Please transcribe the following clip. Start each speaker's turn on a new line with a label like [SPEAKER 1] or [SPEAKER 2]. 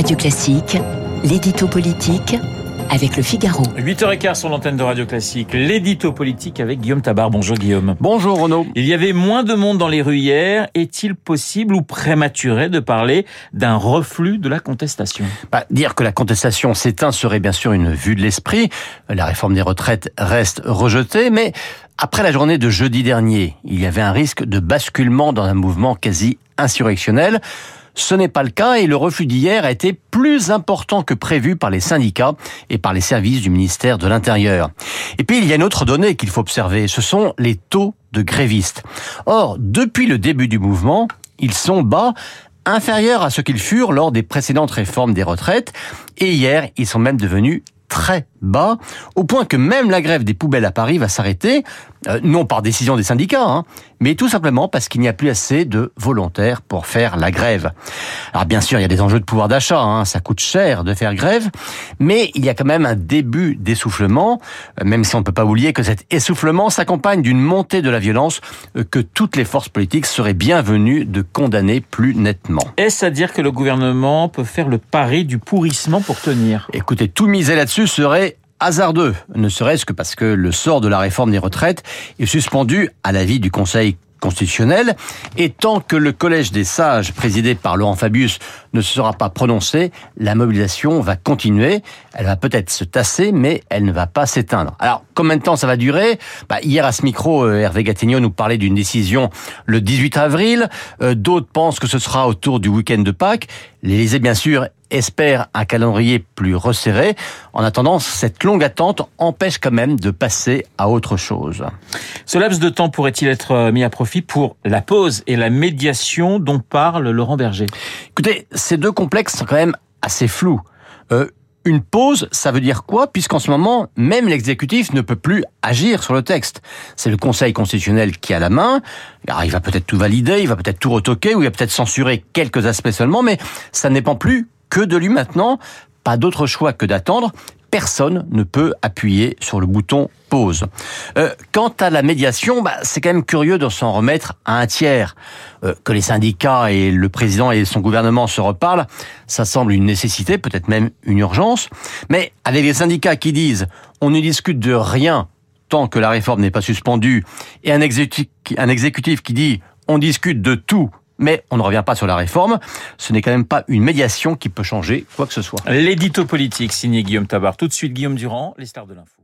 [SPEAKER 1] Radio Classique, l'édito politique avec le Figaro.
[SPEAKER 2] 8h15 sur l'antenne de Radio Classique, l'édito politique avec Guillaume Tabar. Bonjour Guillaume.
[SPEAKER 3] Bonjour Renaud.
[SPEAKER 2] Il y avait moins de monde dans les rues hier. Est-il possible ou prématuré de parler d'un reflux de la contestation?
[SPEAKER 3] Bah, Dire que la contestation s'éteint serait bien sûr une vue de l'esprit. La réforme des retraites reste rejetée, mais après la journée de jeudi dernier, il y avait un risque de basculement dans un mouvement quasi insurrectionnel. Ce n'est pas le cas et le refus d'hier a été plus important que prévu par les syndicats et par les services du ministère de l'Intérieur. Et puis il y a une autre donnée qu'il faut observer, ce sont les taux de grévistes. Or, depuis le début du mouvement, ils sont bas inférieurs à ce qu'ils furent lors des précédentes réformes des retraites, et hier, ils sont même devenus très bas, au point que même la grève des poubelles à Paris va s'arrêter, euh, non par décision des syndicats, hein, mais tout simplement parce qu'il n'y a plus assez de volontaires pour faire la grève. Alors bien sûr, il y a des enjeux de pouvoir d'achat, hein, ça coûte cher de faire grève, mais il y a quand même un début d'essoufflement, euh, même si on ne peut pas oublier que cet essoufflement s'accompagne d'une montée de la violence euh, que toutes les forces politiques seraient bienvenues de condamner plus nettement.
[SPEAKER 2] Est-ce à dire que le gouvernement peut faire le pari du pourrissement pour tenir?
[SPEAKER 3] Écoutez, tout miser là-dessus serait hasardeux, ne serait-ce que parce que le sort de la réforme des retraites est suspendu à l'avis du Conseil constitutionnel. Et tant que le collège des sages, présidé par Laurent Fabius, ne sera pas prononcé, la mobilisation va continuer. Elle va peut-être se tasser, mais elle ne va pas s'éteindre. Alors, combien de temps ça va durer? Bah, Hier, à ce micro, euh, Hervé Gattegno nous parlait d'une décision le 18 avril. Euh, d'autres pensent que ce sera autour du week-end de Pâques. L'Élysée, bien sûr, espère un calendrier plus resserré. En attendant, cette longue attente empêche quand même de passer à autre chose.
[SPEAKER 2] Ce laps de temps pourrait-il être euh, mis à profit pour la pause et la médiation dont parle Laurent Berger?
[SPEAKER 3] Écoutez, ces deux complexes sont quand même assez flous. Euh, une pause, ça veut dire quoi? Puisqu'en ce moment, même l'exécutif ne peut plus agir sur le texte. C'est le Conseil constitutionnel qui a la main. Alors, il va peut-être tout valider, il va peut-être tout retoquer, ou il va peut-être censurer quelques aspects seulement, mais ça ne dépend plus que de lui maintenant. Pas d'autre choix que d'attendre. Personne ne peut appuyer sur le bouton pause. Euh, quant à la médiation, bah, c'est quand même curieux de s'en remettre à un tiers. Euh, que les syndicats et le président et son gouvernement se reparlent, ça semble une nécessité, peut-être même une urgence. Mais avec les syndicats qui disent on ne discute de rien tant que la réforme n'est pas suspendue, et un exécutif, un exécutif qui dit on discute de tout mais on ne revient pas sur la réforme. Ce n'est quand même pas une médiation qui peut changer quoi que ce soit.
[SPEAKER 2] L'édito politique signé Guillaume Tabar. Tout de suite Guillaume Durand, les stars de l'info.